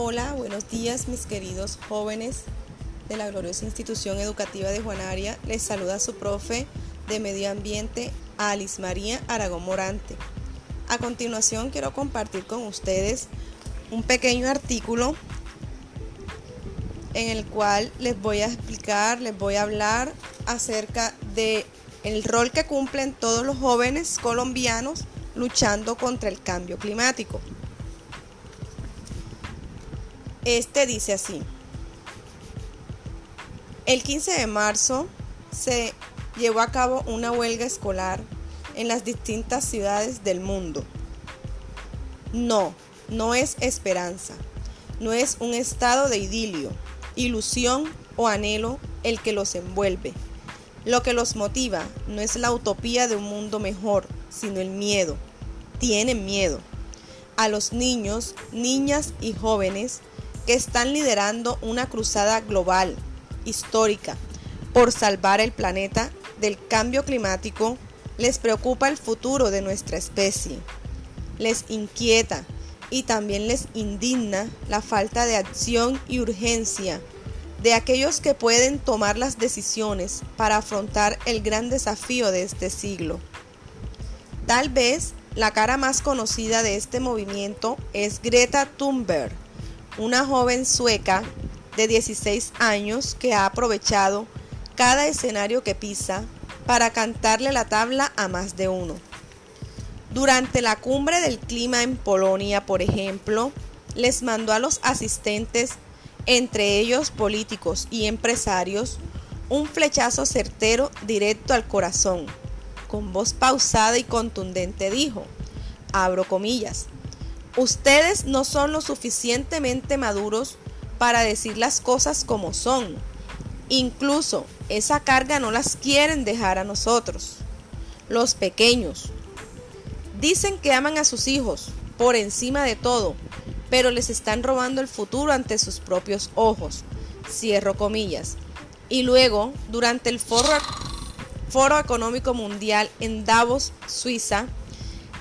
Hola, buenos días mis queridos jóvenes de la gloriosa institución educativa de Juanaria. Les saluda su profe de medio ambiente, Alice María Aragón Morante. A continuación quiero compartir con ustedes un pequeño artículo en el cual les voy a explicar, les voy a hablar acerca de el rol que cumplen todos los jóvenes colombianos luchando contra el cambio climático. Este dice así. El 15 de marzo se llevó a cabo una huelga escolar en las distintas ciudades del mundo. No, no es esperanza, no es un estado de idilio, ilusión o anhelo el que los envuelve. Lo que los motiva no es la utopía de un mundo mejor, sino el miedo. Tienen miedo. A los niños, niñas y jóvenes que están liderando una cruzada global, histórica, por salvar el planeta del cambio climático, les preocupa el futuro de nuestra especie. Les inquieta y también les indigna la falta de acción y urgencia de aquellos que pueden tomar las decisiones para afrontar el gran desafío de este siglo. Tal vez la cara más conocida de este movimiento es Greta Thunberg, una joven sueca de 16 años que ha aprovechado cada escenario que pisa para cantarle la tabla a más de uno. Durante la cumbre del clima en Polonia, por ejemplo, les mandó a los asistentes, entre ellos políticos y empresarios, un flechazo certero directo al corazón. Con voz pausada y contundente dijo, abro comillas, Ustedes no son lo suficientemente maduros para decir las cosas como son. Incluso esa carga no las quieren dejar a nosotros, los pequeños. Dicen que aman a sus hijos por encima de todo, pero les están robando el futuro ante sus propios ojos. Cierro comillas. Y luego, durante el Foro, Foro Económico Mundial en Davos, Suiza,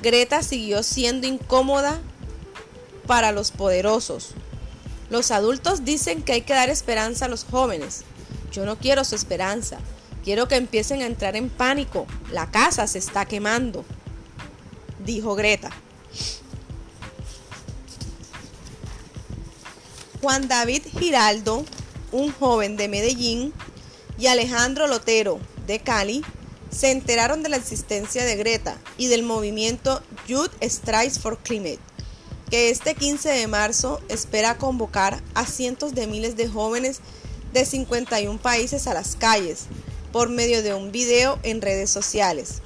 Greta siguió siendo incómoda para los poderosos. Los adultos dicen que hay que dar esperanza a los jóvenes. Yo no quiero su esperanza. Quiero que empiecen a entrar en pánico. La casa se está quemando, dijo Greta. Juan David Giraldo, un joven de Medellín, y Alejandro Lotero, de Cali, se enteraron de la existencia de Greta y del movimiento Youth Strikes for Climate que este 15 de marzo espera convocar a cientos de miles de jóvenes de 51 países a las calles por medio de un video en redes sociales.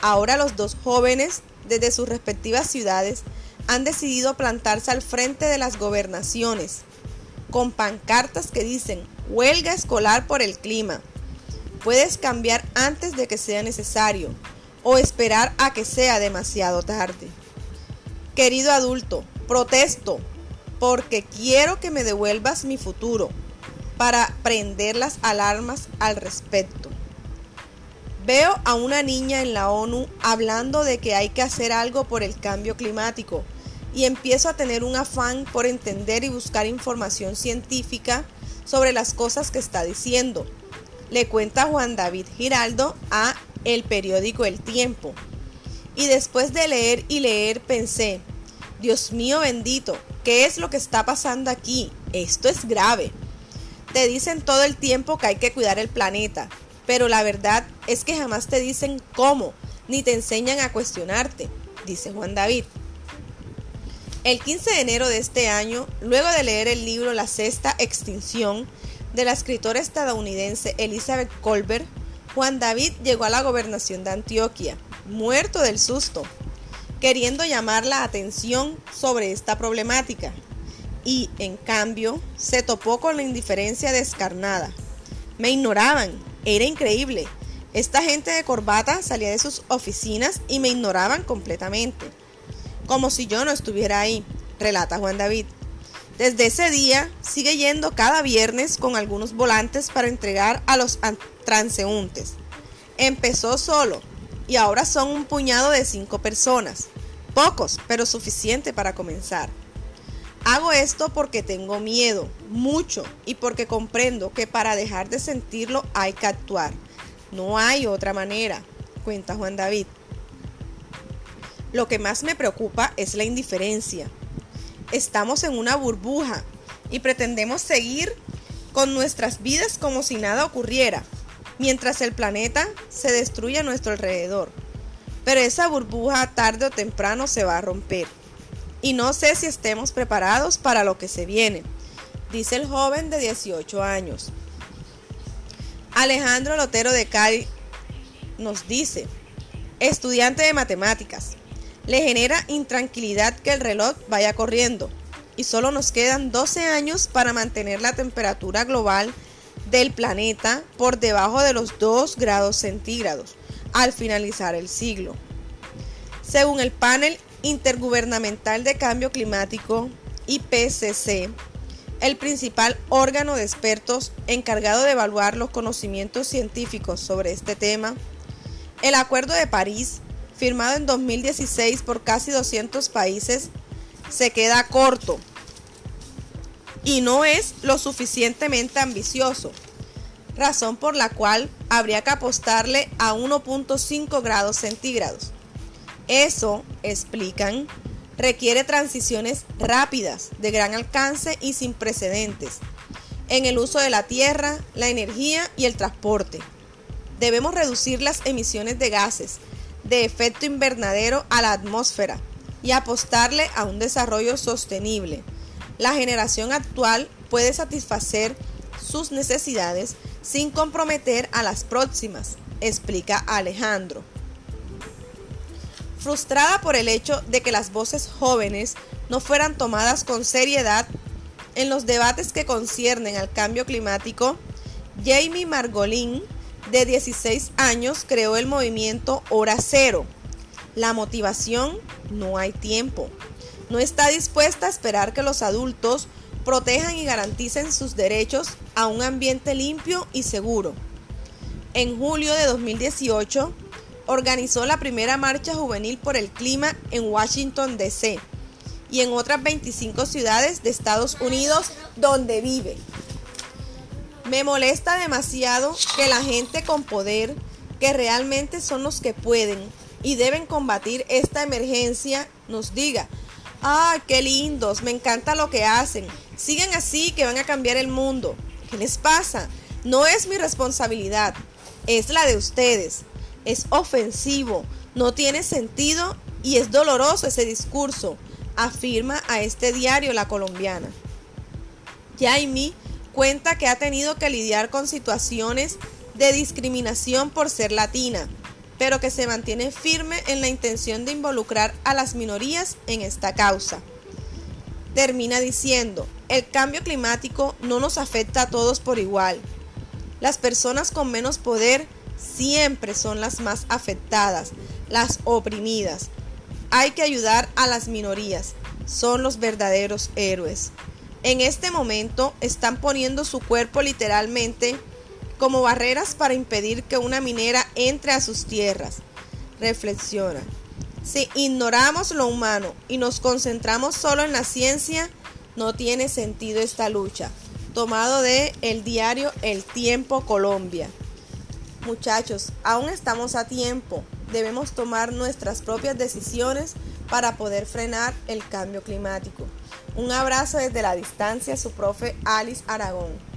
Ahora los dos jóvenes, desde sus respectivas ciudades, han decidido plantarse al frente de las gobernaciones, con pancartas que dicen huelga escolar por el clima. Puedes cambiar antes de que sea necesario o esperar a que sea demasiado tarde. Querido adulto, protesto porque quiero que me devuelvas mi futuro para prender las alarmas al respecto. Veo a una niña en la ONU hablando de que hay que hacer algo por el cambio climático y empiezo a tener un afán por entender y buscar información científica sobre las cosas que está diciendo. Le cuenta Juan David Giraldo a el periódico El Tiempo. Y después de leer y leer pensé, Dios mío bendito, ¿qué es lo que está pasando aquí? Esto es grave. Te dicen todo el tiempo que hay que cuidar el planeta, pero la verdad es que jamás te dicen cómo, ni te enseñan a cuestionarte, dice Juan David. El 15 de enero de este año, luego de leer el libro La sexta extinción de la escritora estadounidense Elizabeth Colbert, Juan David llegó a la gobernación de Antioquia, muerto del susto, queriendo llamar la atención sobre esta problemática. Y, en cambio, se topó con la indiferencia descarnada. Me ignoraban, era increíble. Esta gente de corbata salía de sus oficinas y me ignoraban completamente. Como si yo no estuviera ahí, relata Juan David. Desde ese día sigue yendo cada viernes con algunos volantes para entregar a los transeúntes. Empezó solo, y ahora son un puñado de cinco personas. Pocos, pero suficiente para comenzar. Hago esto porque tengo miedo, mucho, y porque comprendo que para dejar de sentirlo hay que actuar. No hay otra manera, cuenta Juan David. Lo que más me preocupa es la indiferencia. Estamos en una burbuja y pretendemos seguir con nuestras vidas como si nada ocurriera, mientras el planeta se destruye a nuestro alrededor. Pero esa burbuja tarde o temprano se va a romper. Y no sé si estemos preparados para lo que se viene, dice el joven de 18 años. Alejandro Lotero de Cali nos dice, estudiante de matemáticas, le genera intranquilidad que el reloj vaya corriendo y solo nos quedan 12 años para mantener la temperatura global del planeta por debajo de los 2 grados centígrados al finalizar el siglo. Según el panel intergubernamental de cambio climático IPCC, el principal órgano de expertos encargado de evaluar los conocimientos científicos sobre este tema, el Acuerdo de París firmado en 2016 por casi 200 países, se queda corto y no es lo suficientemente ambicioso, razón por la cual habría que apostarle a 1.5 grados centígrados. Eso, explican, requiere transiciones rápidas, de gran alcance y sin precedentes en el uso de la tierra, la energía y el transporte. Debemos reducir las emisiones de gases, de efecto invernadero a la atmósfera y apostarle a un desarrollo sostenible. La generación actual puede satisfacer sus necesidades sin comprometer a las próximas, explica Alejandro. Frustrada por el hecho de que las voces jóvenes no fueran tomadas con seriedad en los debates que conciernen al cambio climático, Jamie Margolin de 16 años creó el movimiento Hora Cero. La motivación, no hay tiempo. No está dispuesta a esperar que los adultos protejan y garanticen sus derechos a un ambiente limpio y seguro. En julio de 2018, organizó la primera marcha juvenil por el clima en Washington, D.C. y en otras 25 ciudades de Estados Unidos donde vive. Me molesta demasiado que la gente con poder, que realmente son los que pueden y deben combatir esta emergencia, nos diga, ¡ay, qué lindos! Me encanta lo que hacen. Sigan así que van a cambiar el mundo. ¿Qué les pasa? No es mi responsabilidad, es la de ustedes. Es ofensivo, no tiene sentido y es doloroso ese discurso, afirma a este diario la colombiana. Jaime cuenta que ha tenido que lidiar con situaciones de discriminación por ser latina, pero que se mantiene firme en la intención de involucrar a las minorías en esta causa. Termina diciendo, el cambio climático no nos afecta a todos por igual. Las personas con menos poder siempre son las más afectadas, las oprimidas. Hay que ayudar a las minorías, son los verdaderos héroes en este momento están poniendo su cuerpo literalmente como barreras para impedir que una minera entre a sus tierras. Reflexiona. Si ignoramos lo humano y nos concentramos solo en la ciencia, no tiene sentido esta lucha. Tomado de el diario El Tiempo Colombia. Muchachos, aún estamos a tiempo. Debemos tomar nuestras propias decisiones para poder frenar el cambio climático. Un abrazo desde la distancia, su profe Alice Aragón.